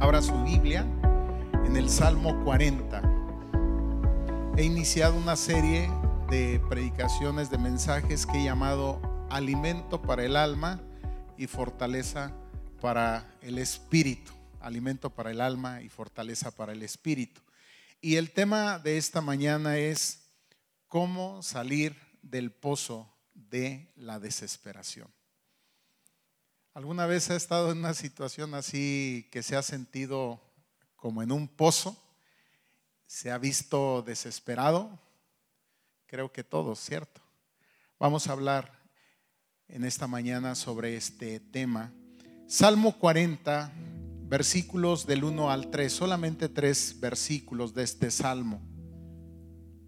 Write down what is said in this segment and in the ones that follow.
Abra su Biblia en el Salmo 40. He iniciado una serie de predicaciones, de mensajes que he llamado Alimento para el alma y fortaleza para el espíritu. Alimento para el alma y fortaleza para el espíritu. Y el tema de esta mañana es cómo salir del pozo de la desesperación. ¿Alguna vez ha estado en una situación así que se ha sentido como en un pozo? ¿Se ha visto desesperado? Creo que todos, ¿cierto? Vamos a hablar en esta mañana sobre este tema. Salmo 40, versículos del 1 al 3, solamente tres versículos de este salmo.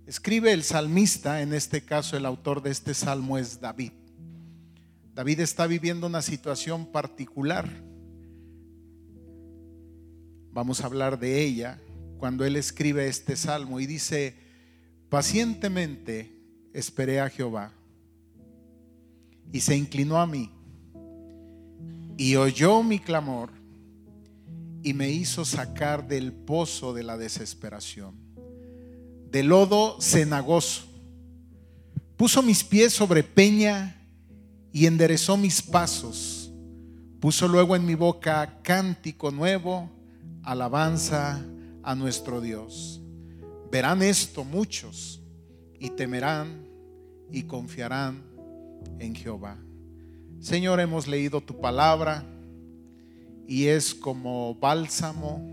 Escribe el salmista, en este caso el autor de este salmo es David. David está viviendo una situación particular. Vamos a hablar de ella cuando él escribe este salmo y dice, pacientemente esperé a Jehová y se inclinó a mí y oyó mi clamor y me hizo sacar del pozo de la desesperación, del lodo cenagoso. Puso mis pies sobre peña y enderezó mis pasos. Puso luego en mi boca cántico nuevo, alabanza a nuestro Dios. Verán esto muchos y temerán y confiarán en Jehová. Señor, hemos leído tu palabra y es como bálsamo,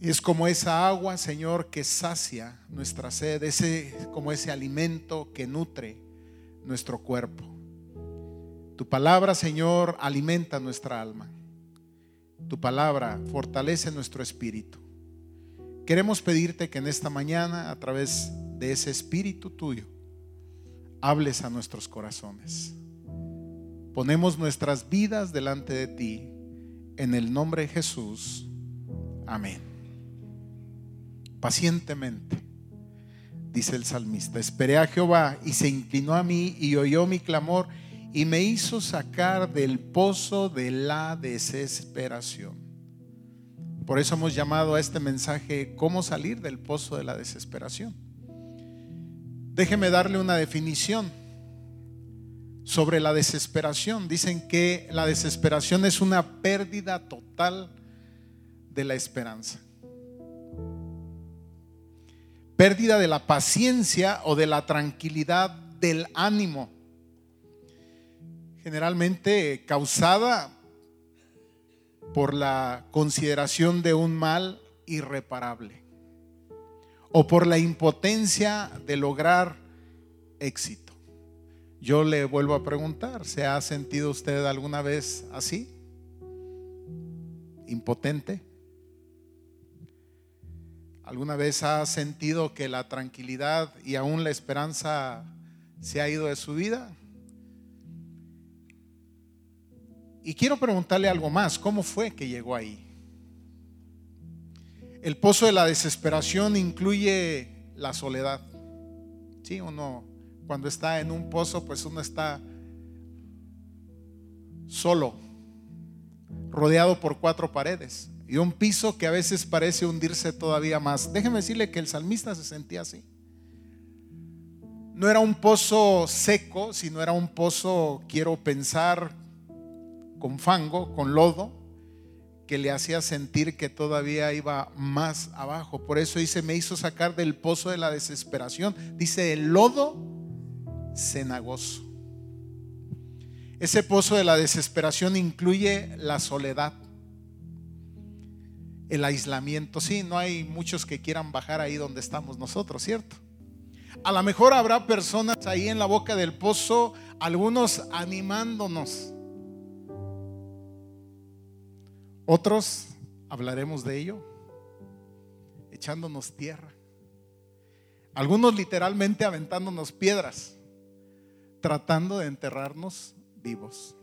es como esa agua, Señor, que sacia nuestra sed, ese, como ese alimento que nutre nuestro cuerpo. Tu palabra, Señor, alimenta nuestra alma. Tu palabra fortalece nuestro espíritu. Queremos pedirte que en esta mañana, a través de ese espíritu tuyo, hables a nuestros corazones. Ponemos nuestras vidas delante de ti en el nombre de Jesús. Amén. Pacientemente dice el salmista, esperé a Jehová y se inclinó a mí y oyó mi clamor y me hizo sacar del pozo de la desesperación. Por eso hemos llamado a este mensaje ¿Cómo salir del pozo de la desesperación? Déjeme darle una definición sobre la desesperación. Dicen que la desesperación es una pérdida total de la esperanza pérdida de la paciencia o de la tranquilidad del ánimo, generalmente causada por la consideración de un mal irreparable o por la impotencia de lograr éxito. Yo le vuelvo a preguntar, ¿se ha sentido usted alguna vez así? ¿Impotente? ¿Alguna vez ha sentido que la tranquilidad y aún la esperanza se ha ido de su vida? Y quiero preguntarle algo más, ¿cómo fue que llegó ahí? El pozo de la desesperación incluye la soledad. Sí, uno cuando está en un pozo, pues uno está solo, rodeado por cuatro paredes y un piso que a veces parece hundirse todavía más. Déjeme decirle que el salmista se sentía así. No era un pozo seco, sino era un pozo, quiero pensar, con fango, con lodo, que le hacía sentir que todavía iba más abajo. Por eso dice, me hizo sacar del pozo de la desesperación. Dice, el lodo cenagoso. Ese pozo de la desesperación incluye la soledad el aislamiento. Sí, no hay muchos que quieran bajar ahí donde estamos nosotros, ¿cierto? A lo mejor habrá personas ahí en la boca del pozo, algunos animándonos. Otros, hablaremos de ello, echándonos tierra. Algunos literalmente aventándonos piedras, tratando de enterrarnos vivos.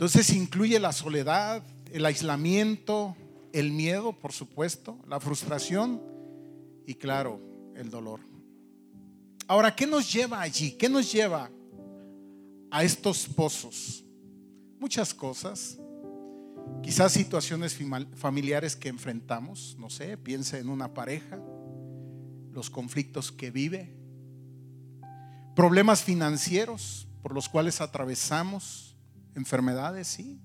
Entonces incluye la soledad, el aislamiento, el miedo, por supuesto, la frustración y claro, el dolor. Ahora, ¿qué nos lleva allí? ¿Qué nos lleva a estos pozos muchas cosas. Quizás situaciones familiares que enfrentamos, no sé, piense en una pareja, los conflictos que vive, problemas financieros por los cuales atravesamos, enfermedades, sí,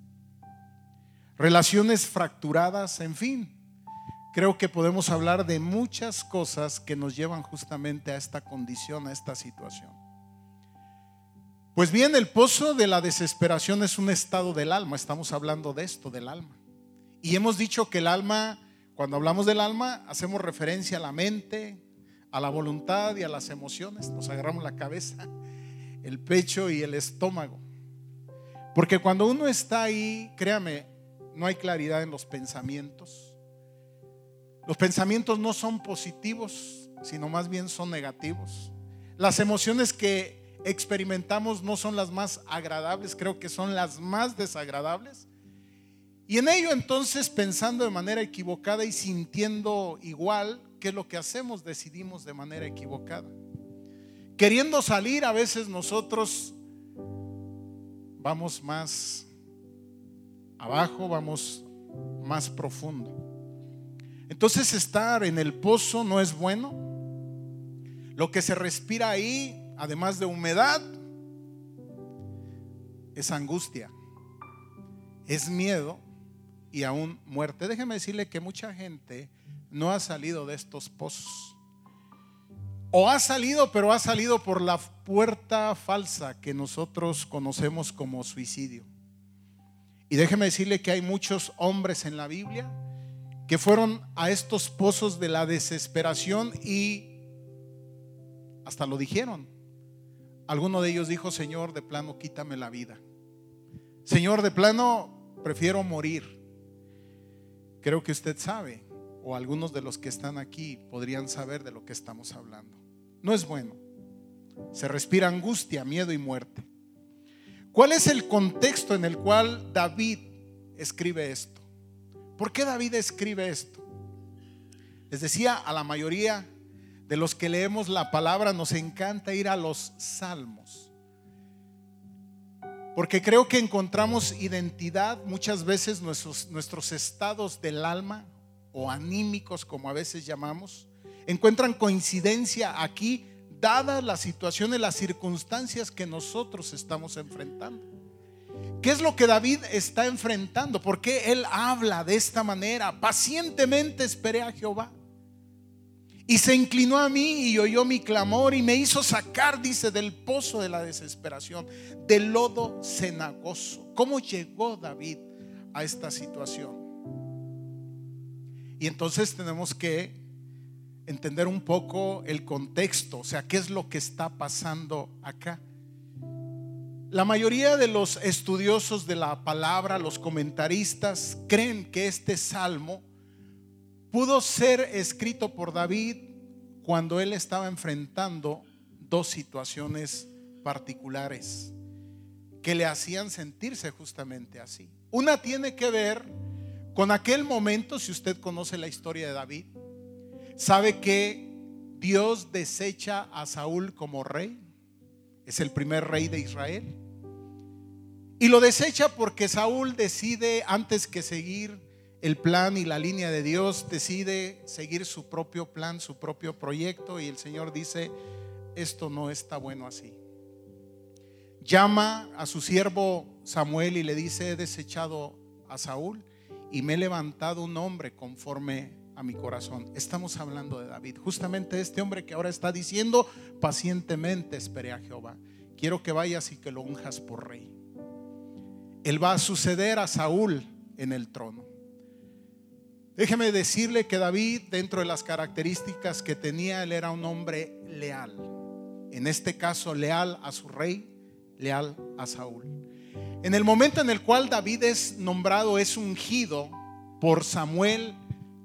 relaciones fracturadas, en fin. Creo que podemos hablar de muchas cosas que nos llevan justamente a esta condición, a esta situación. Pues bien, el pozo de la desesperación es un estado del alma, estamos hablando de esto, del alma. Y hemos dicho que el alma, cuando hablamos del alma, hacemos referencia a la mente, a la voluntad y a las emociones. Nos agarramos la cabeza, el pecho y el estómago. Porque cuando uno está ahí, créame, no hay claridad en los pensamientos. Los pensamientos no son positivos, sino más bien son negativos. Las emociones que experimentamos no son las más agradables, creo que son las más desagradables. Y en ello entonces, pensando de manera equivocada y sintiendo igual, ¿qué es lo que hacemos? Decidimos de manera equivocada. Queriendo salir, a veces nosotros vamos más abajo, vamos más profundo. Entonces estar en el pozo no es bueno. Lo que se respira ahí, además de humedad, es angustia, es miedo y aún muerte. Déjeme decirle que mucha gente no ha salido de estos pozos. O ha salido, pero ha salido por la puerta falsa que nosotros conocemos como suicidio. Y déjeme decirle que hay muchos hombres en la Biblia que fueron a estos pozos de la desesperación y hasta lo dijeron. Alguno de ellos dijo, Señor, de plano, quítame la vida. Señor, de plano, prefiero morir. Creo que usted sabe, o algunos de los que están aquí podrían saber de lo que estamos hablando. No es bueno. Se respira angustia, miedo y muerte. ¿Cuál es el contexto en el cual David escribe esto? ¿Por qué David escribe esto? Les decía, a la mayoría de los que leemos la palabra nos encanta ir a los salmos. Porque creo que encontramos identidad muchas veces nuestros, nuestros estados del alma o anímicos como a veces llamamos, encuentran coincidencia aquí dadas las situaciones, las circunstancias que nosotros estamos enfrentando. ¿Qué es lo que David está enfrentando? ¿Por qué él habla de esta manera? Pacientemente esperé a Jehová. Y se inclinó a mí y oyó mi clamor y me hizo sacar, dice, del pozo de la desesperación, del lodo cenagoso. ¿Cómo llegó David a esta situación? Y entonces tenemos que entender un poco el contexto, o sea, qué es lo que está pasando acá. La mayoría de los estudiosos de la palabra, los comentaristas, creen que este salmo pudo ser escrito por David cuando él estaba enfrentando dos situaciones particulares que le hacían sentirse justamente así. Una tiene que ver con aquel momento, si usted conoce la historia de David, ¿Sabe que Dios desecha a Saúl como rey? Es el primer rey de Israel. Y lo desecha porque Saúl decide, antes que seguir el plan y la línea de Dios, decide seguir su propio plan, su propio proyecto. Y el Señor dice, esto no está bueno así. Llama a su siervo Samuel y le dice, he desechado a Saúl y me he levantado un hombre conforme a mi corazón. Estamos hablando de David, justamente este hombre que ahora está diciendo, pacientemente esperé a Jehová. Quiero que vayas y que lo unjas por rey. Él va a suceder a Saúl en el trono. Déjeme decirle que David, dentro de las características que tenía, él era un hombre leal. En este caso, leal a su rey, leal a Saúl. En el momento en el cual David es nombrado, es ungido por Samuel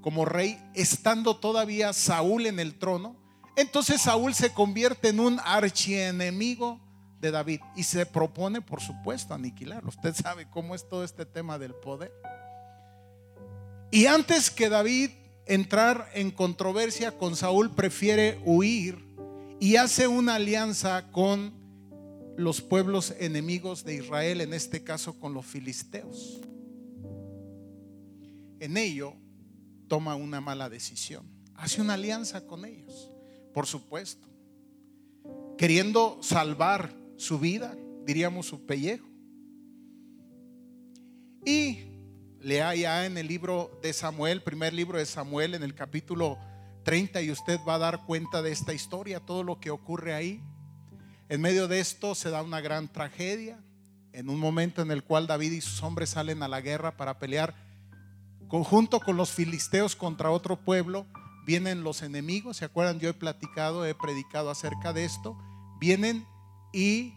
como rey, estando todavía Saúl en el trono, entonces Saúl se convierte en un archienemigo de David y se propone, por supuesto, aniquilarlo. Usted sabe cómo es todo este tema del poder. Y antes que David entrar en controversia con Saúl, prefiere huir y hace una alianza con los pueblos enemigos de Israel, en este caso con los filisteos. En ello toma una mala decisión. Hace una alianza con ellos, por supuesto, queriendo salvar su vida, diríamos su pellejo. Y lea ya en el libro de Samuel, primer libro de Samuel, en el capítulo 30, y usted va a dar cuenta de esta historia, todo lo que ocurre ahí. En medio de esto se da una gran tragedia, en un momento en el cual David y sus hombres salen a la guerra para pelear conjunto con los filisteos contra otro pueblo. Vienen los enemigos, ¿se acuerdan? Yo he platicado, he predicado acerca de esto. Vienen y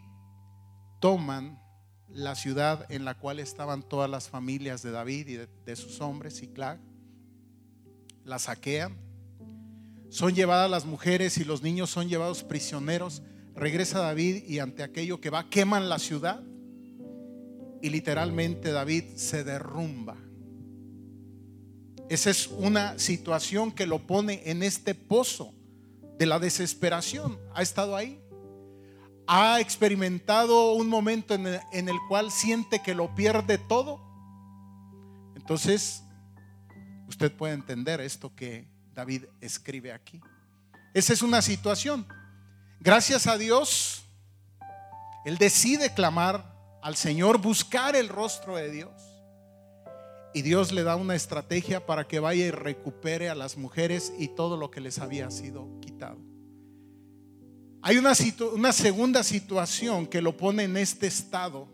toman la ciudad en la cual estaban todas las familias de David y de, sus hombres, Ciclag. La saquean. Son llevadas las mujeres y los niños son llevados prisioneros. Regresa David y ante aquello que va, queman la ciudad. Y literalmente David se derrumba. Esa es una situación que lo pone en este pozo de la desesperación. Ha estado ahí ha experimentado un momento en el, cual siente que lo pierde todo, entonces usted puede entender esto que David escribe aquí. Esa es una situación. Gracias a Dios, él decide clamar al Señor, buscar el rostro de Dios. Y Dios le da una estrategia para que vaya y recupere a las mujeres y todo lo que les había sido quitado. Hay una, segunda situación que lo pone en este estado.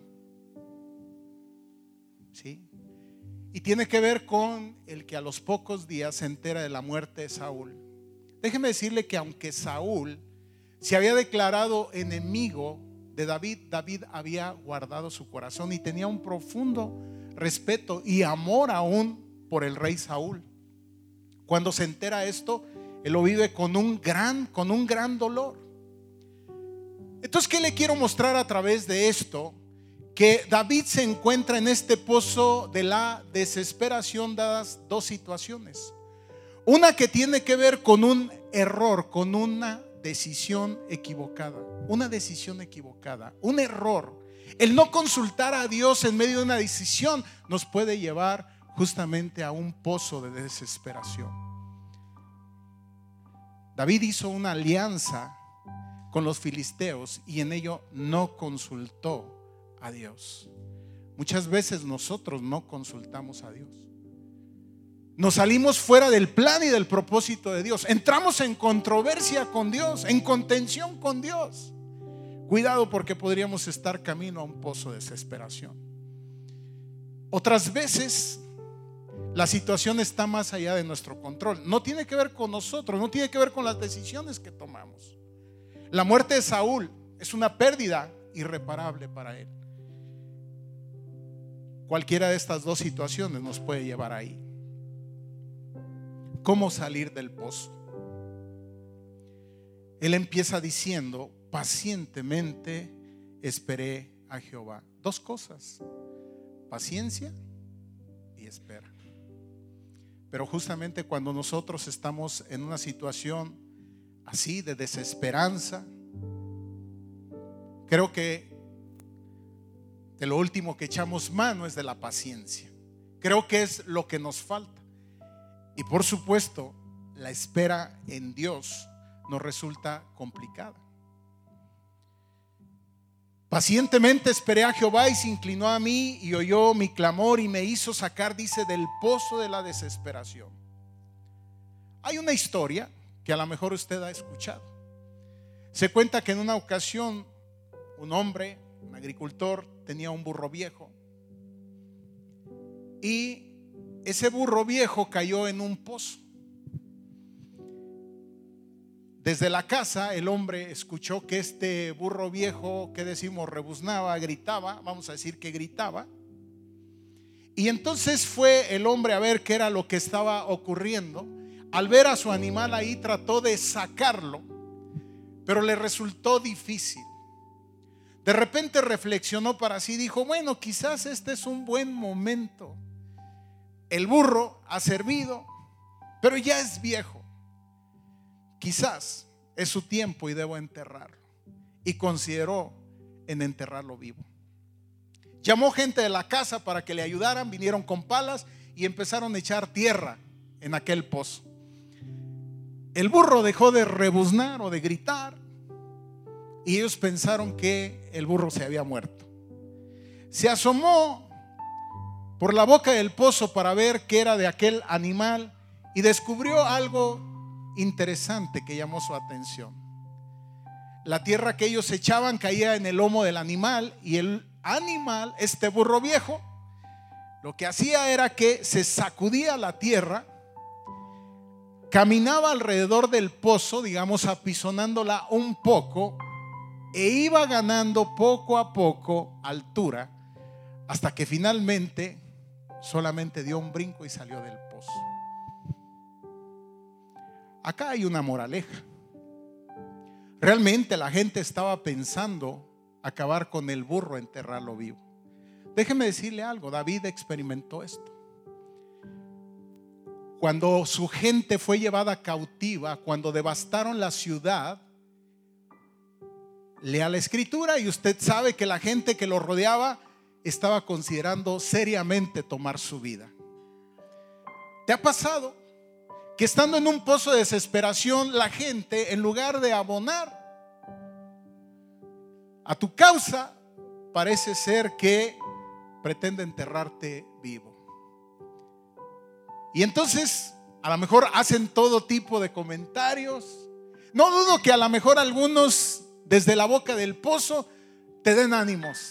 ¿Sí? Y tiene que ver con el que a los pocos días se entera de la muerte de Saúl. Déjeme decirle que aunque Saúl se había declarado enemigo de David, David había guardado su corazón y tenía un profundo respeto y amor aún por el rey Saúl. Cuando se entera esto, él lo vive con un gran, con un gran dolor. Entonces, ¿qué le quiero mostrar a través de esto? Que David se encuentra en este pozo de la desesperación dadas dos situaciones. Una que tiene que ver con un error, con una decisión equivocada. Una decisión equivocada, un error. El no consultar a Dios en medio de una decisión nos puede llevar justamente a un pozo de desesperación. David hizo una alianza con los filisteos y en ello no consultó a Dios. Muchas veces nosotros no consultamos a Dios. Nos salimos fuera del plan y del propósito de Dios. Entramos en controversia con Dios, en contención con Dios. Cuidado porque podríamos estar camino a un pozo de desesperación. Otras veces la situación está más allá de nuestro control. No tiene que ver con nosotros, no tiene que ver con las decisiones que tomamos. La muerte de Saúl es una pérdida irreparable para él. Cualquiera de estas dos situaciones nos puede llevar ahí. ¿Cómo salir del pozo? Él empieza diciendo, pacientemente esperé a Jehová. Dos cosas, paciencia y espera. Pero justamente cuando nosotros estamos en una situación así de desesperanza. Creo que de lo último que echamos mano es de la paciencia. Creo que es lo que nos falta. Y por supuesto, la espera en Dios nos resulta complicada. Pacientemente esperé a Jehová y se inclinó a mí y oyó mi clamor y me hizo sacar, dice, del pozo de la desesperación. Hay una historia que a lo mejor usted ha escuchado. Se cuenta que en una ocasión un hombre, un agricultor, tenía un burro viejo y ese burro viejo cayó en un pozo. Desde la casa el hombre escuchó que este burro viejo, que decimos, rebuznaba, gritaba, vamos a decir que gritaba. Y entonces fue el hombre a ver qué era lo que estaba ocurriendo al ver a su animal ahí trató de sacarlo, pero le resultó difícil. De repente reflexionó para sí, dijo, bueno, quizás este es un buen momento. El burro ha servido, pero ya es viejo. Quizás es su tiempo y debo enterrarlo. Y consideró en enterrarlo vivo. Llamó gente de la casa para que le ayudaran, vinieron con palas y empezaron a echar tierra en aquel pozo. El burro dejó de rebuznar o de gritar y ellos pensaron que el burro se había muerto. Se asomó por la boca del pozo para ver qué era de aquel animal y descubrió algo interesante que llamó su atención. La tierra que ellos echaban caía en el lomo del animal y el animal, este burro viejo, lo que hacía era que se sacudía la tierra, caminaba alrededor del pozo, digamos, apisonándola un poco, e iba ganando poco a poco altura, hasta que finalmente solamente dio un brinco y salió del pozo. Acá hay una moraleja. Realmente la gente estaba pensando acabar con el burro, enterrarlo vivo. Déjeme decirle algo, David experimentó esto. Cuando su gente fue llevada cautiva, cuando devastaron la ciudad, lea la escritura y usted sabe que la gente que lo rodeaba estaba considerando seriamente tomar su vida. ¿Te ha pasado que estando en un pozo de desesperación, la gente, en lugar de abonar a tu causa, parece ser que pretende enterrarte vivo? Y entonces, a lo mejor hacen todo tipo de comentarios. No dudo que a lo mejor algunos desde la boca del pozo te den ánimos.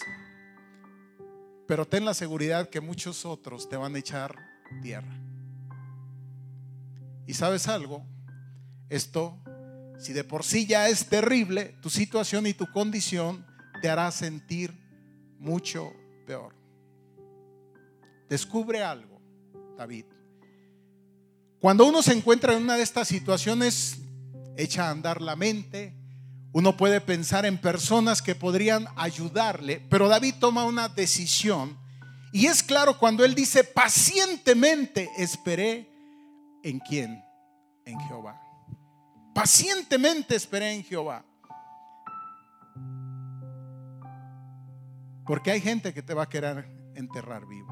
Pero ten la seguridad que muchos otros te van a echar tierra. Y sabes algo, esto, si de por sí ya es terrible, tu situación y tu condición te hará sentir mucho peor. Descubre algo, David. Cuando uno se encuentra en una de estas situaciones, echa a andar la mente, uno puede pensar en personas que podrían ayudarle, pero David toma una decisión. Y es claro cuando él dice, pacientemente esperé ¿En quién? En Jehová. Pacientemente esperé en Jehová. Porque hay gente que te va a querer enterrar vivo.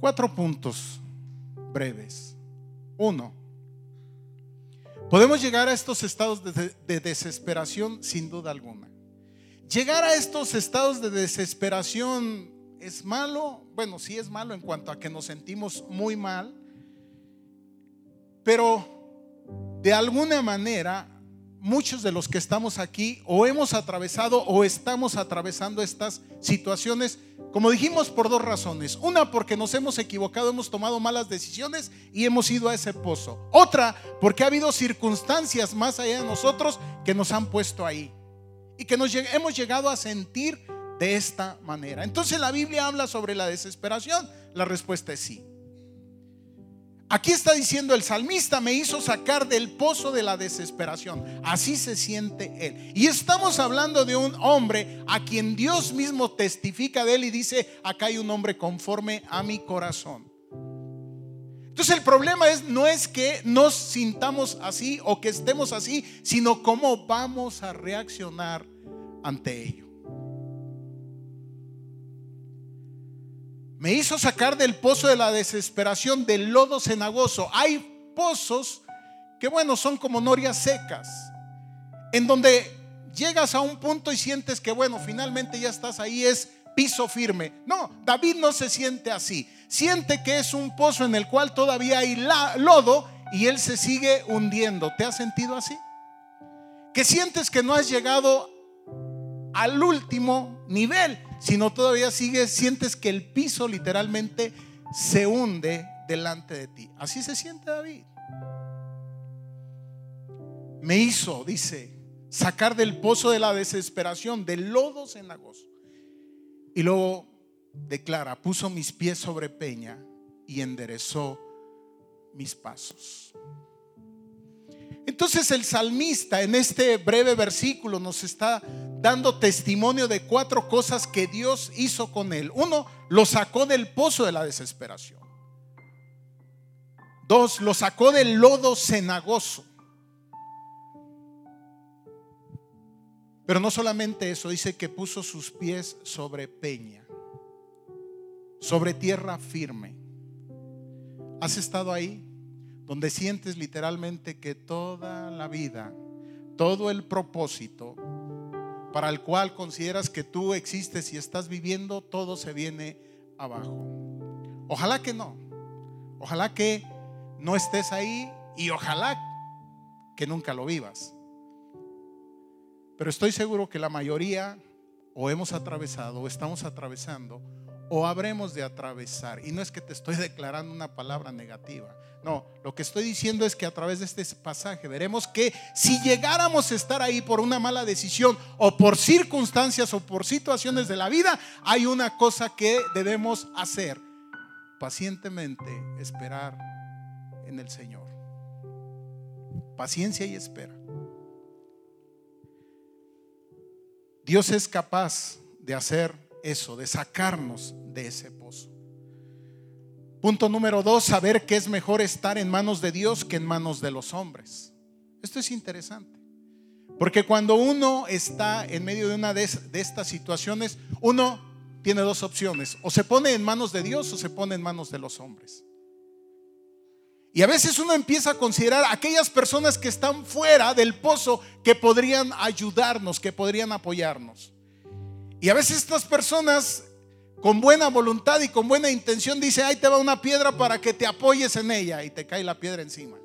Cuatro puntos breves. Uno, podemos llegar a estos estados de, de, desesperación sin duda alguna. Llegar a estos estados de desesperación es malo. Bueno, sí es malo en cuanto a que nos sentimos muy mal pero de alguna manera, muchos de los que estamos aquí o hemos atravesado o estamos atravesando estas situaciones, como dijimos, por dos razones. Una, porque nos hemos equivocado, hemos tomado malas decisiones y hemos ido a ese pozo. Otra, porque ha habido circunstancias más allá de nosotros que nos han puesto ahí y que nos hemos llegado a sentir de esta manera. Entonces la Biblia habla sobre la desesperación. La respuesta es sí. Aquí está diciendo el salmista, me hizo sacar del pozo de la desesperación. Así se siente él. Y estamos hablando de un hombre a quien Dios mismo testifica de él y dice, acá hay un hombre conforme a mi corazón. Entonces el problema es no es que nos sintamos así o que estemos así, sino cómo vamos a reaccionar ante ello. Me hizo sacar del pozo de la desesperación, del lodo cenagoso. Hay pozos que, bueno, son como norias secas, en donde llegas a un punto y sientes que, bueno, finalmente ya estás ahí, es piso firme. No, David no se siente así. Siente que es un pozo en el cual todavía hay lodo y él se sigue hundiendo. ¿Te has sentido así? Que sientes que no has llegado al último nivel sino todavía sigues, sientes que el piso literalmente se hunde delante de ti. Así se siente David. Me hizo, dice, sacar del pozo de la desesperación, del lodo cenagoso. Y luego declara, puso mis pies sobre peña y enderezó mis pasos. Entonces el salmista en este breve versículo nos está dando testimonio de cuatro cosas que Dios hizo con él. Uno, lo sacó del pozo de la desesperación. Dos, lo sacó del lodo cenagoso. Pero no solamente eso, dice que puso sus pies sobre peña, sobre tierra firme. ¿Has estado ahí? Donde sientes literalmente que toda la vida, todo el propósito para el cual consideras que tú existes y estás viviendo, todo se viene abajo. Ojalá que no. Ojalá que no estés ahí y ojalá que nunca lo vivas. Pero estoy seguro que la mayoría o hemos atravesado o estamos atravesando o habremos de atravesar. Y no es que te estoy declarando una palabra negativa. No, lo que estoy diciendo es que a través de este pasaje veremos que si llegáramos a estar ahí por una mala decisión o por circunstancias o por situaciones de la vida, hay una cosa que debemos hacer. Pacientemente esperar en el Señor. Paciencia y espera. Dios es capaz de hacer eso, de sacarnos de ese pozo. Punto número dos, saber que es mejor estar en manos de Dios que en manos de los hombres. Esto es interesante. Porque cuando uno está en medio de una de, estas situaciones, uno tiene dos opciones. O se pone en manos de Dios o se pone en manos de los hombres. Y a veces uno empieza a considerar aquellas personas que están fuera del pozo que podrían ayudarnos, que podrían apoyarnos. Y a veces estas personas con buena voluntad y con buena intención dice, ahí te va una piedra para que te apoyes en ella y te cae la piedra encima.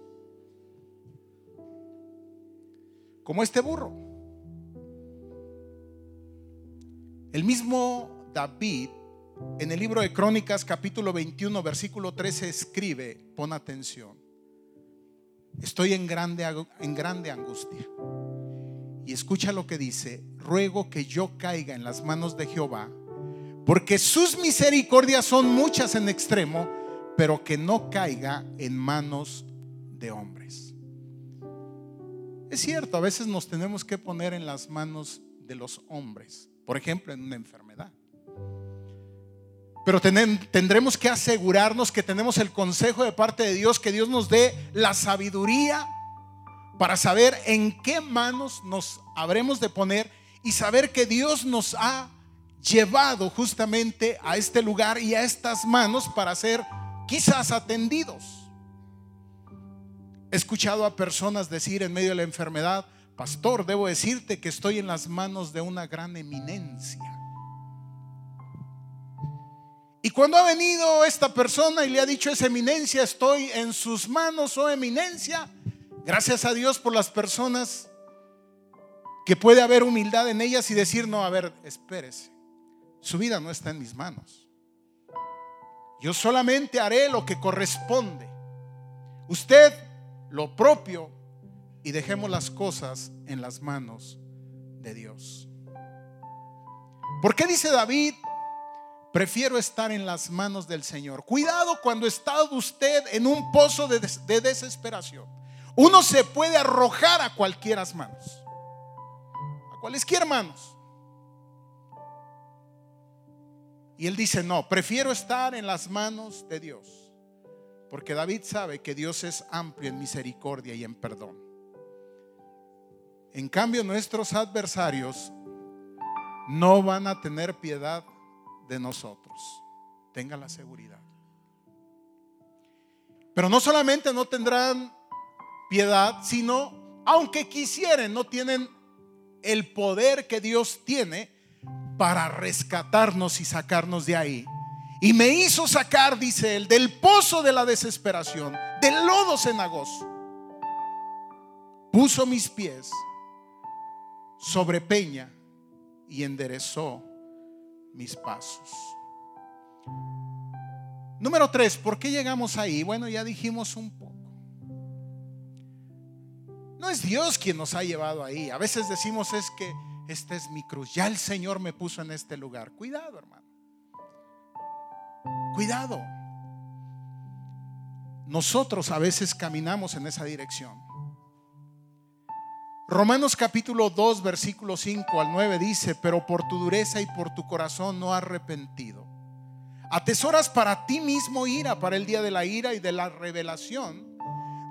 Como este burro. El mismo David en el libro de Crónicas capítulo 21 versículo 13 escribe, pon atención, estoy en grande, en grande angustia. Y escucha lo que dice, ruego que yo caiga en las manos de Jehová, porque sus misericordias son muchas en extremo, pero que no caiga en manos de hombres. Es cierto, a veces nos tenemos que poner en las manos de los hombres, por ejemplo, en una enfermedad. Pero tendremos que asegurarnos que tenemos el consejo de parte de Dios, que Dios nos dé la sabiduría para saber en qué manos nos habremos de poner y saber que Dios nos ha llevado justamente a este lugar y a estas manos para ser quizás atendidos. He escuchado a personas decir en medio de la enfermedad, pastor, debo decirte que estoy en las manos de una gran eminencia. Y cuando ha venido esta persona y le ha dicho esa eminencia, estoy en sus manos, oh eminencia, gracias a Dios por las personas que puede haber humildad en ellas y decir, no, a ver, espérese, su vida no está en mis manos. Yo solamente haré lo que corresponde. Usted lo propio y dejemos las cosas en las manos de Dios. ¿Por qué dice David? Prefiero estar en las manos del Señor. Cuidado cuando está usted en un pozo de, desesperación. Uno se puede arrojar a cualquiera manos. A cualquier manos. Y él dice, no, prefiero estar en las manos de Dios. Porque David sabe que Dios es amplio en misericordia y en perdón. En cambio, nuestros adversarios no van a tener piedad de nosotros. Tenga la seguridad. Pero no solamente no tendrán piedad, sino, aunque quisieran, no tienen el poder que Dios tiene para rescatarnos y sacarnos de ahí. Y me hizo sacar, dice él, del pozo de la desesperación, del lodo cenagoso. Puso mis pies sobre peña y enderezó mis pasos. Número tres, ¿por qué llegamos ahí? Bueno, ya dijimos un poco. No es Dios quien nos ha llevado ahí. A veces decimos es que esta es mi cruz. Ya el Señor me puso en este lugar. Cuidado, hermano. Cuidado. Nosotros a veces caminamos en esa dirección. Romanos capítulo 2, versículo 5 al 9 dice, pero por tu dureza y por tu corazón no arrepentido. Atesoras para ti mismo ira, para el día de la ira y de la revelación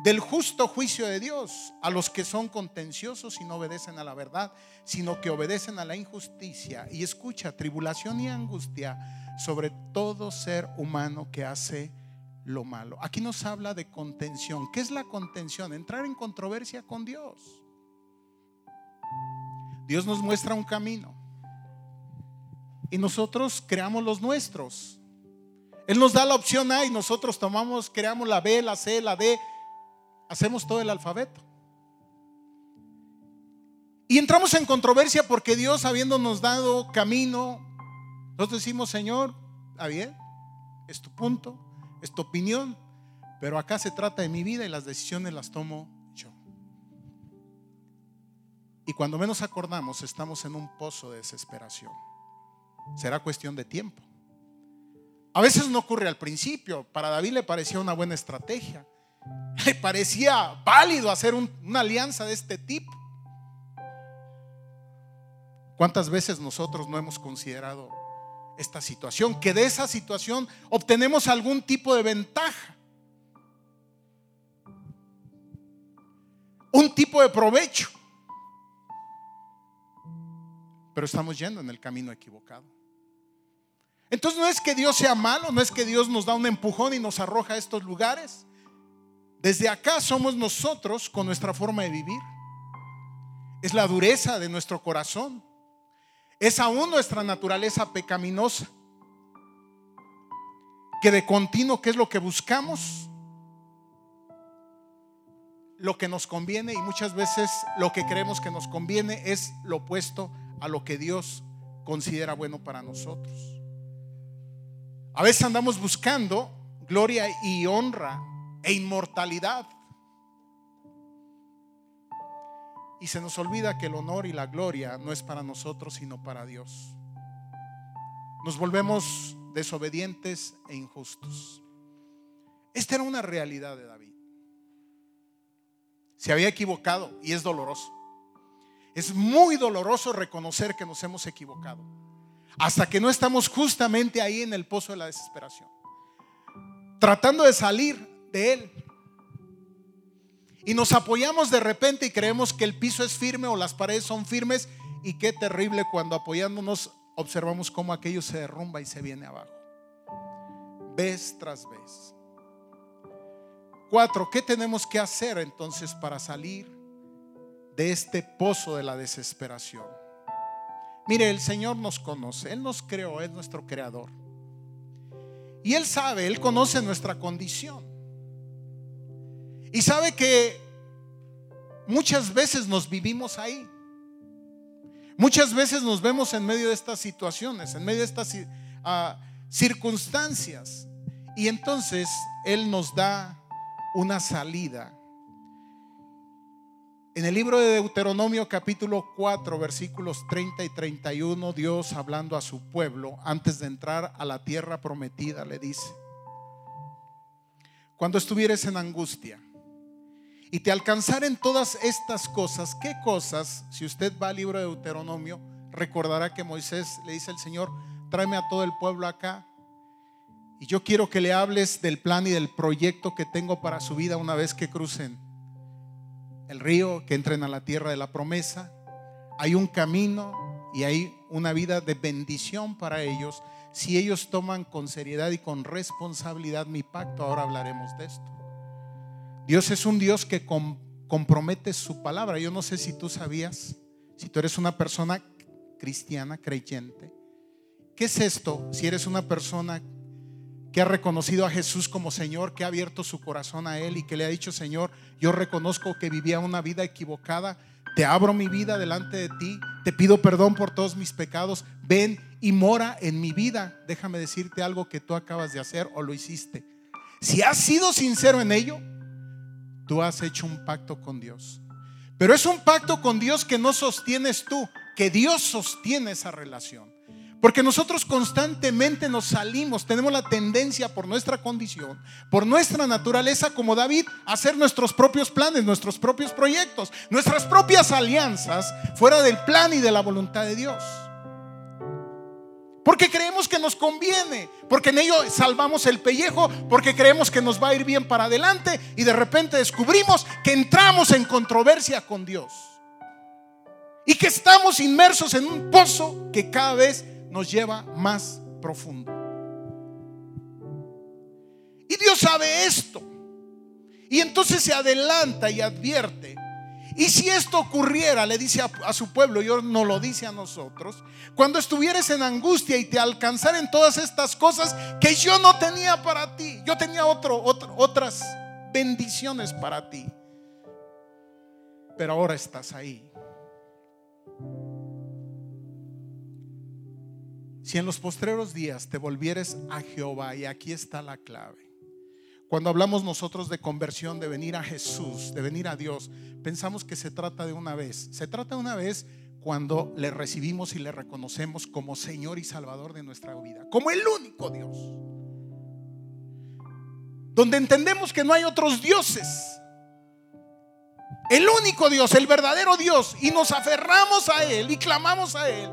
del justo juicio de Dios a los que son contenciosos y no obedecen a la verdad, sino que obedecen a la injusticia. Y escucha, tribulación y angustia sobre todo ser humano que hace lo malo. Aquí nos habla de contención. ¿Qué es la contención? Entrar en controversia con Dios. Dios nos muestra un camino y nosotros creamos los nuestros. Él nos da la opción A y nosotros tomamos, creamos la B, la C, la D, hacemos todo el alfabeto. Y entramos en controversia porque Dios, habiéndonos dado camino, nosotros decimos, Señor, está bien, es tu punto, es tu opinión, pero acá se trata de mi vida y las decisiones las tomo yo. Y cuando menos acordamos, estamos en un pozo de desesperación. Será cuestión de tiempo. A veces no ocurre al principio. Para David le parecía una buena estrategia. Le parecía válido hacer una alianza de este tipo. ¿Cuántas veces nosotros no hemos considerado esta situación? Que de esa situación obtenemos algún tipo de ventaja. Un tipo de provecho. Pero estamos yendo en el camino equivocado. Entonces no es que Dios sea malo, no es que Dios nos da un empujón y nos arroja a estos lugares. Desde acá somos nosotros con nuestra forma de vivir. Es la dureza de nuestro corazón. Es aún nuestra naturaleza pecaminosa. Que de continuo, ¿qué es lo que buscamos? Lo que nos conviene y muchas veces lo que creemos que nos conviene es lo opuesto a lo que Dios considera bueno para nosotros. A veces andamos buscando gloria y honra e inmortalidad. Y se nos olvida que el honor y la gloria no es para nosotros, sino para Dios. Nos volvemos desobedientes e injustos. Esta era una realidad de David. Se había equivocado y es doloroso. Es muy doloroso reconocer que nos hemos equivocado hasta que no estamos justamente ahí en el pozo de la desesperación, tratando de salir él. Y nos apoyamos de repente y creemos que el piso es firme o las paredes son firmes y qué terrible cuando apoyándonos observamos cómo aquello se derrumba y se viene abajo. Vez tras vez. Cuatro, ¿qué tenemos que hacer entonces para salir de este pozo de la desesperación? Mire, el Señor nos conoce, Él nos creó, es nuestro creador. Y Él sabe, Él conoce nuestra condición. Y sabe que muchas veces nos vivimos ahí. Muchas veces nos vemos en medio de estas situaciones, en medio de estas ah, circunstancias. Y entonces Él nos da una salida en el libro de Deuteronomio capítulo 4 versículos 30 y 31, Dios hablando a su pueblo antes de entrar a la tierra prometida le dice, cuando estuvieres en angustia y te alcanzaren todas estas cosas, ¿qué cosas? Si usted va al libro de Deuteronomio, recordará que Moisés le dice al Señor, tráeme a todo el pueblo acá. Y yo quiero que le hables del plan y del proyecto que tengo para su vida una vez que crucen el río, que entren a la tierra de la promesa. Hay un camino y hay una vida de bendición para ellos si ellos toman con seriedad y con responsabilidad mi pacto. Ahora hablaremos de esto. Dios es un Dios que compromete su palabra. Yo no sé si tú sabías, si tú eres una persona cristiana, creyente. ¿Qué es esto? Si eres una persona que ha reconocido a Jesús como Señor, que ha abierto su corazón a Él y que le ha dicho, Señor, yo reconozco que vivía una vida equivocada, te abro mi vida delante de ti, te pido perdón por todos mis pecados, ven y mora en mi vida. Déjame decirte algo que tú acabas de hacer o lo hiciste. Si has sido sincero en ello, tú has hecho un pacto con Dios. Pero es un pacto con Dios que no sostienes tú, que Dios sostiene esa relación. Porque nosotros constantemente nos salimos, tenemos la tendencia por nuestra condición, por nuestra naturaleza como David, a hacer nuestros propios planes, nuestros propios proyectos, nuestras propias alianzas fuera del plan y de la voluntad de Dios. Porque creemos que nos conviene, porque en ello salvamos el pellejo, porque creemos que nos va a ir bien para adelante y de repente descubrimos que entramos en controversia con Dios. Y que estamos inmersos en un pozo que cada vez nos lleva más profundo. Y Dios sabe esto. Y entonces se adelanta y advierte y si esto ocurriera, le dice a, su pueblo, y no lo dice a nosotros, cuando estuvieres en angustia y te alcanzaren todas estas cosas que yo no tenía para ti, yo tenía otras bendiciones para ti, pero ahora estás ahí. Si en los postreros días te volvieres a Jehová, y aquí está la clave, cuando hablamos nosotros de conversión, de venir a Jesús, de venir a Dios, pensamos que se trata de una vez. Se trata de una vez cuando le recibimos y le reconocemos como Señor y Salvador de nuestra vida, como el único Dios. Donde entendemos que no hay otros dioses. El único Dios, el verdadero Dios, y nos aferramos a Él y clamamos a Él.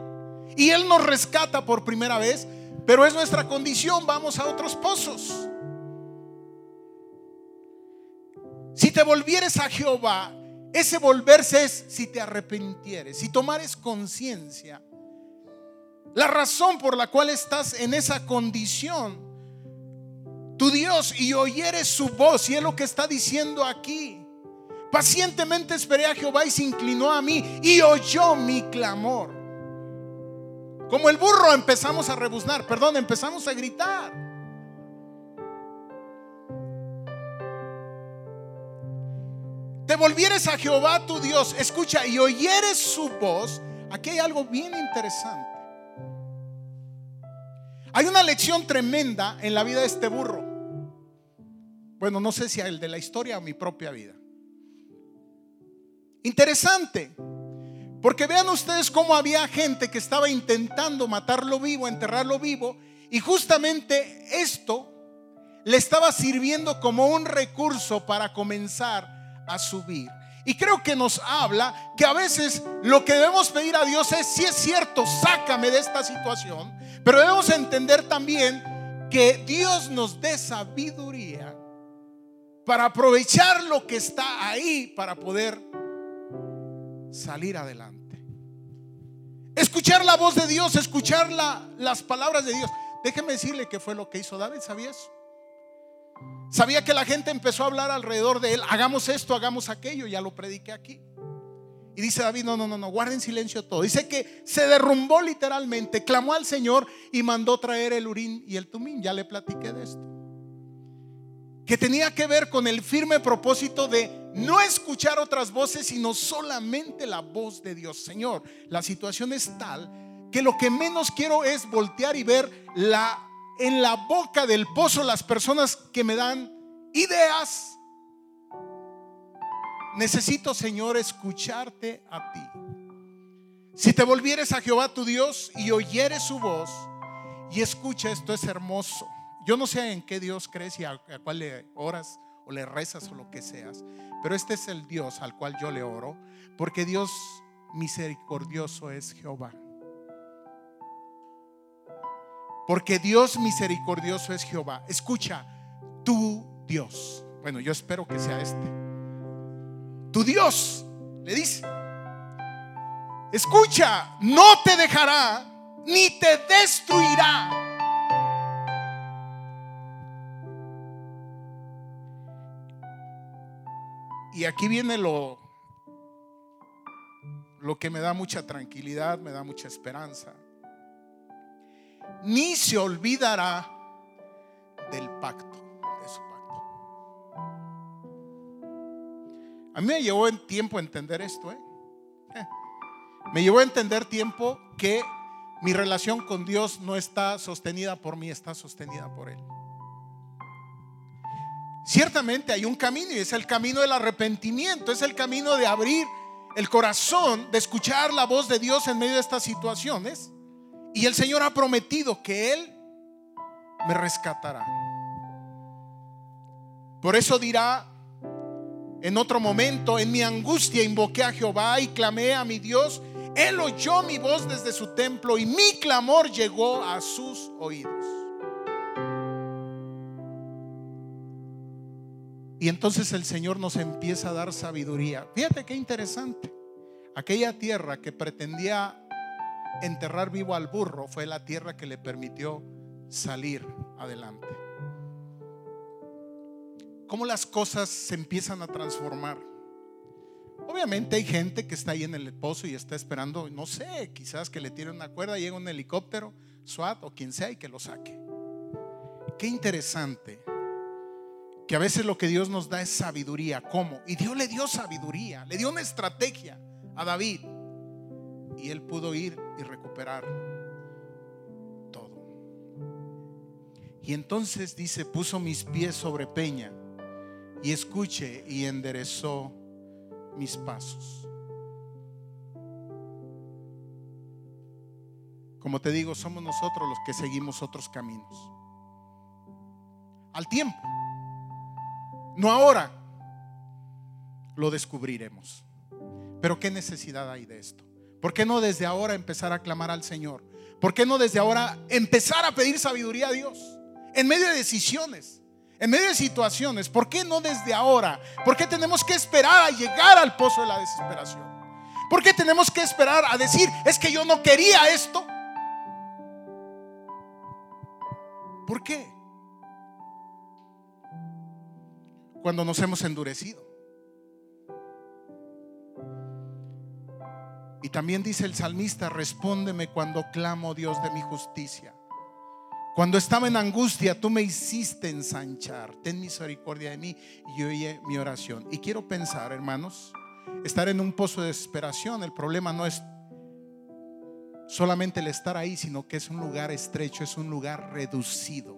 Y Él nos rescata por primera vez, pero es nuestra condición, vamos a otros pozos. Si te volvieres a Jehová, ese volverse es si te arrepintieres, si tomares conciencia. La razón por la cual estás en esa condición, tu Dios, y oyeres su voz, y es lo que está diciendo aquí. Pacientemente esperé a Jehová y se inclinó a mí y oyó mi clamor. Como el burro empezamos a rebuznar, perdón, empezamos a gritar. Te volvieres a Jehová tu Dios, escucha, y oyeres su voz, aquí hay algo bien interesante. Hay una lección tremenda en la vida de este burro. Bueno, no sé si el de la historia o mi propia vida. Interesante, porque vean ustedes cómo había gente que estaba intentando matarlo vivo, enterrarlo vivo, y justamente esto le estaba sirviendo como un recurso para comenzar a subir. Y creo que nos habla que a veces lo que debemos pedir a Dios es, si es cierto, sácame de esta situación, pero debemos entender también que Dios nos dé sabiduría para aprovechar lo que está ahí para poder salir adelante. Escuchar la voz de Dios, escuchar las palabras de Dios. Déjeme decirle que fue lo que hizo David, ¿sabía eso? Sabía que la gente empezó a hablar alrededor de él, hagamos esto, hagamos aquello, ya lo prediqué aquí. Y dice David, no, no, no, no, guarden silencio todo. Dice que se derrumbó literalmente, clamó al Señor y mandó traer el urín y el tumín. Ya le platiqué de esto. Que tenía que ver con el firme propósito de no escuchar otras voces, sino solamente la voz de Dios. Señor, la situación es tal que lo que menos quiero es voltear y ver la en la boca del pozo las personas que me dan ideas. Necesito, Señor, escucharte a ti. Si te volvieres a Jehová tu Dios y oyeres su voz y escucha, esto es hermoso. Yo no sé en qué Dios crees y a, a cuál le oras o le rezas o lo que seas, pero este es el Dios al cual yo le oro, porque Dios misericordioso es Jehová. Porque Dios misericordioso es Jehová. Escucha, tu Dios. Bueno, yo espero que sea este. Tu Dios, le dice. Escucha, no te dejará ni te destruirá. Y aquí viene lo, lo que me da mucha tranquilidad, me da mucha esperanza ni se olvidará del pacto, de su pacto. A mí me llevó en tiempo entender esto, ¿eh? ¿eh? Me llevó a entender tiempo que mi relación con Dios no está sostenida por mí, está sostenida por Él. Ciertamente hay un camino y es el camino del arrepentimiento, es el camino de abrir el corazón, de escuchar la voz de Dios en medio de estas situaciones. Y el Señor ha prometido que Él me rescatará. Por eso dirá en otro momento, en mi angustia invoqué a Jehová y clamé a mi Dios Él oyó mi voz desde su templo y mi clamor llegó a sus oídos. Y entonces el Señor nos empieza a dar sabiduría. Fíjate qué interesante. Aquella tierra que pretendía enterrar vivo al burro fue la tierra que le permitió salir adelante. Cómo las cosas se empiezan a transformar. Obviamente hay gente que está ahí en el pozo y está esperando, no sé, quizás que le tire una cuerda, llega un helicóptero, SWAT o quien sea y que lo saque. Qué interesante que a veces lo que Dios nos da es sabiduría. ¿Cómo? Y Dios le dio sabiduría, le dio una estrategia a David. Y él pudo ir y recuperar todo. Y entonces dice, puso mis pies sobre peña y escuche y enderezó mis pasos. Como te digo, somos nosotros los que seguimos otros caminos. Al tiempo, no ahora, lo descubriremos. Pero ¿qué necesidad hay de esto? ¿Por qué no desde ahora empezar a clamar al Señor? ¿Por qué no desde ahora empezar a pedir sabiduría a Dios? En medio de decisiones, en medio de situaciones. ¿Por qué no desde ahora? ¿Por qué tenemos que esperar a llegar al pozo de la desesperación? ¿Por qué tenemos que esperar a decir, es que yo no quería esto? ¿Por qué? Cuando nos hemos endurecido. Y también dice el salmista, respóndeme cuando clamo, Dios de mi justicia. Cuando estaba en angustia, tú me hiciste ensanchar. Ten misericordia de mí y oye mi oración. Y quiero pensar, hermanos, estar en un pozo de desesperación. El problema no es solamente el estar ahí, sino que es un lugar estrecho, es un lugar reducido.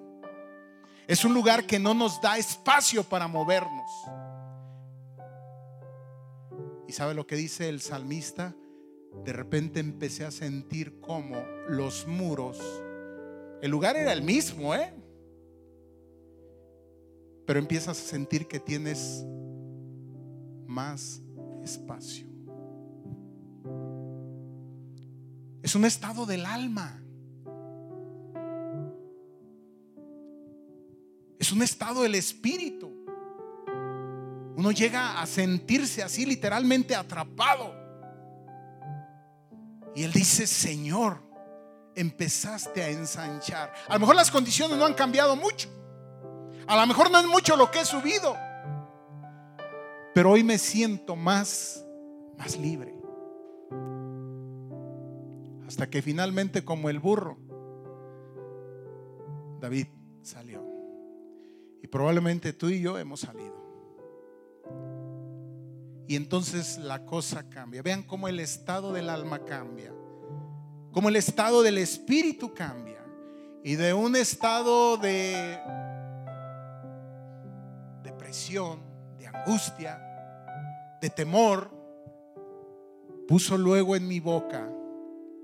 Es un lugar que no nos da espacio para movernos. ¿Y sabe lo que dice el salmista? De repente empecé a sentir como los muros, el lugar era el mismo, ¿eh? Pero empiezas a sentir que tienes más espacio. Es un estado del alma. Es un estado del espíritu. Uno llega a sentirse así literalmente atrapado. Y él dice, Señor, empezaste a ensanchar. A lo mejor las condiciones no han cambiado mucho. A lo mejor no es mucho lo que he subido. Pero hoy me siento más, más libre. Hasta que finalmente como el burro, David salió. Y probablemente tú y yo hemos salido. Y entonces la cosa cambia. Vean cómo el estado del alma cambia. Cómo el estado del espíritu cambia. Y de un estado de depresión, de angustia, de temor, puso luego en mi boca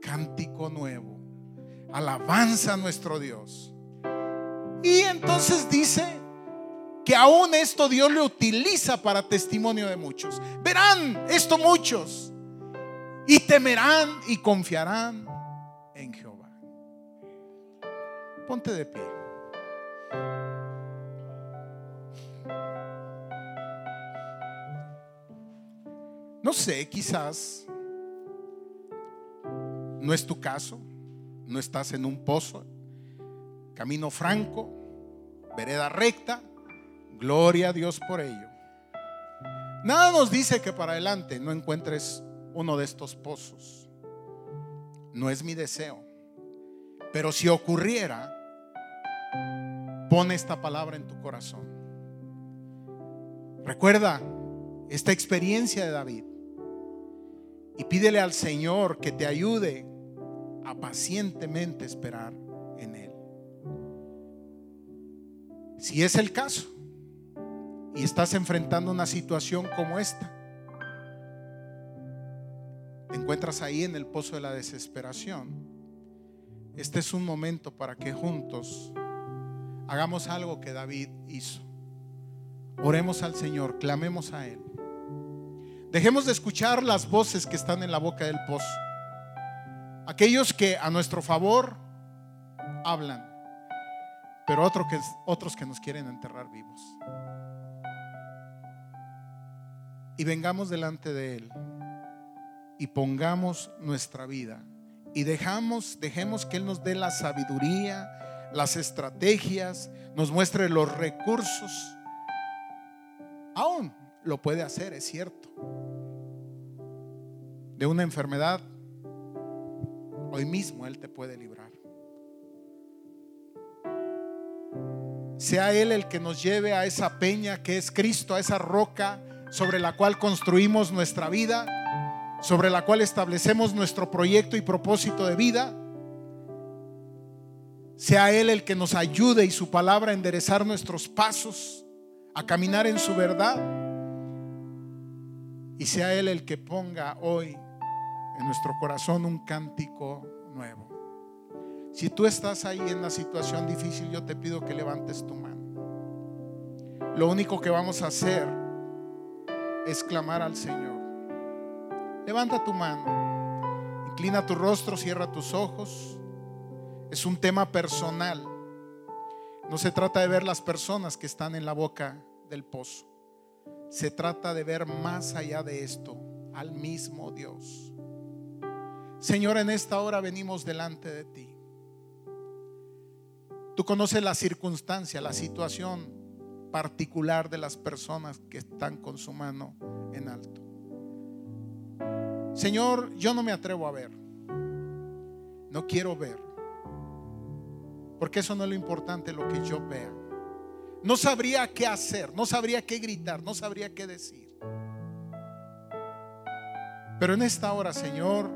cántico nuevo. Alabanza a nuestro Dios. Y entonces dice, que aún esto Dios lo utiliza para testimonio de muchos. Verán esto muchos y temerán y confiarán en Jehová. Ponte de pie. No sé, quizás no es tu caso, no estás en un pozo, camino franco, vereda recta, Gloria a Dios por ello. Nada nos dice que para adelante no encuentres uno de estos pozos. No es mi deseo. Pero si ocurriera, pone esta palabra en tu corazón. Recuerda esta experiencia de David y pídele al Señor que te ayude a pacientemente esperar en Él. Si es el caso, y estás enfrentando una situación como esta, te encuentras ahí en el pozo de la desesperación, este es un momento para que juntos hagamos algo que David hizo. Oremos al Señor, clamemos a Él. Dejemos de escuchar las voces que están en la boca del pozo. Aquellos que a nuestro favor hablan, pero otros que, otros que nos quieren enterrar vivos. Y vengamos delante de Él y pongamos nuestra vida y dejamos, dejemos que Él nos dé la sabiduría, las estrategias, nos muestre los recursos. Aún lo puede hacer, es cierto. De una enfermedad, hoy mismo Él te puede librar. Sea Él el que nos lleve a esa peña que es Cristo, a esa roca sobre la cual construimos nuestra vida sobre la cual establecemos nuestro proyecto y propósito de vida. Sea Él el que nos ayude y su palabra a enderezar nuestros pasos, a caminar en su verdad. Y sea Él el que ponga hoy en nuestro corazón un cántico nuevo. Si tú estás ahí en una situación difícil, yo te pido que levantes tu mano. Lo único que vamos a hacer es clamar al Señor. Levanta tu mano, inclina tu rostro, cierra tus ojos. Es un tema personal. No se trata de ver las personas que están en la boca del pozo. Se trata de ver más allá de esto al mismo Dios. Señor, en esta hora venimos delante de ti. Tú conoces la circunstancia, la situación particular de las personas que están con su mano en alto. Señor, yo no me atrevo a ver. No quiero ver. Porque eso no es lo importante, lo que yo vea. No sabría qué hacer, no sabría qué gritar, no sabría qué decir. Pero en esta hora, Señor,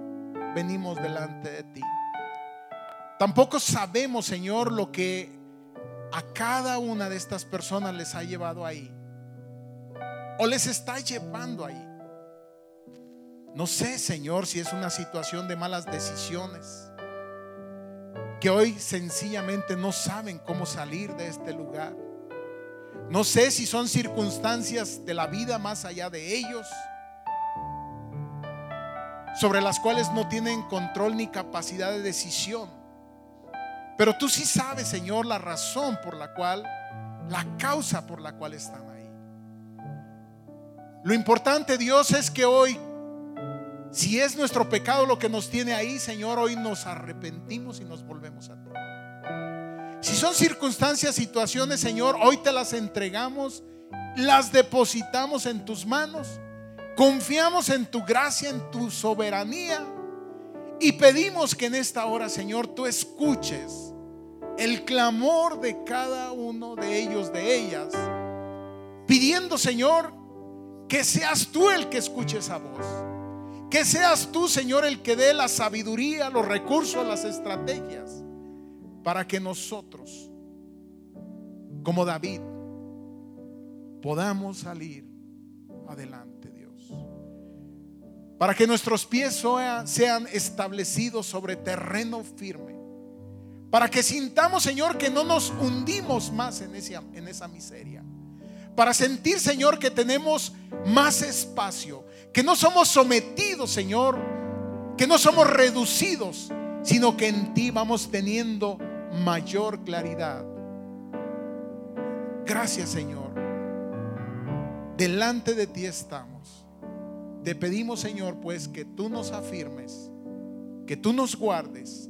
venimos delante de ti. Tampoco sabemos, Señor, lo que a cada una de estas personas les ha llevado ahí. O les está llevando ahí. No sé, Señor, si es una situación de malas decisiones, que hoy sencillamente no saben cómo salir de este lugar. No sé si son circunstancias de la vida más allá de ellos, sobre las cuales no tienen control ni capacidad de decisión. Pero tú sí sabes, Señor, la razón por la cual, la causa por la cual están ahí. Lo importante, Dios, es que hoy si es nuestro pecado lo que nos tiene ahí, Señor, hoy nos arrepentimos y nos volvemos a ti. Si son circunstancias, situaciones, Señor, hoy te las entregamos, las depositamos en tus manos, confiamos en tu gracia, en tu soberanía y pedimos que en esta hora, Señor, tú escuches el clamor de cada uno de ellos, de ellas, pidiendo, Señor, que seas tú el que escuche esa voz. Que seas tú, Señor, el que dé la sabiduría, los recursos, las estrategias, para que nosotros, como David, podamos salir adelante, Dios. Para que nuestros pies sean establecidos sobre terreno firme. Para que sintamos, Señor, que no nos hundimos más en esa, en esa miseria. Para sentir, Señor, que tenemos más espacio que no somos sometidos, Señor, que no somos reducidos, sino que en ti vamos teniendo mayor claridad. Gracias, Señor. Delante de ti estamos. Te pedimos, Señor, pues que tú nos afirmes, que tú nos guardes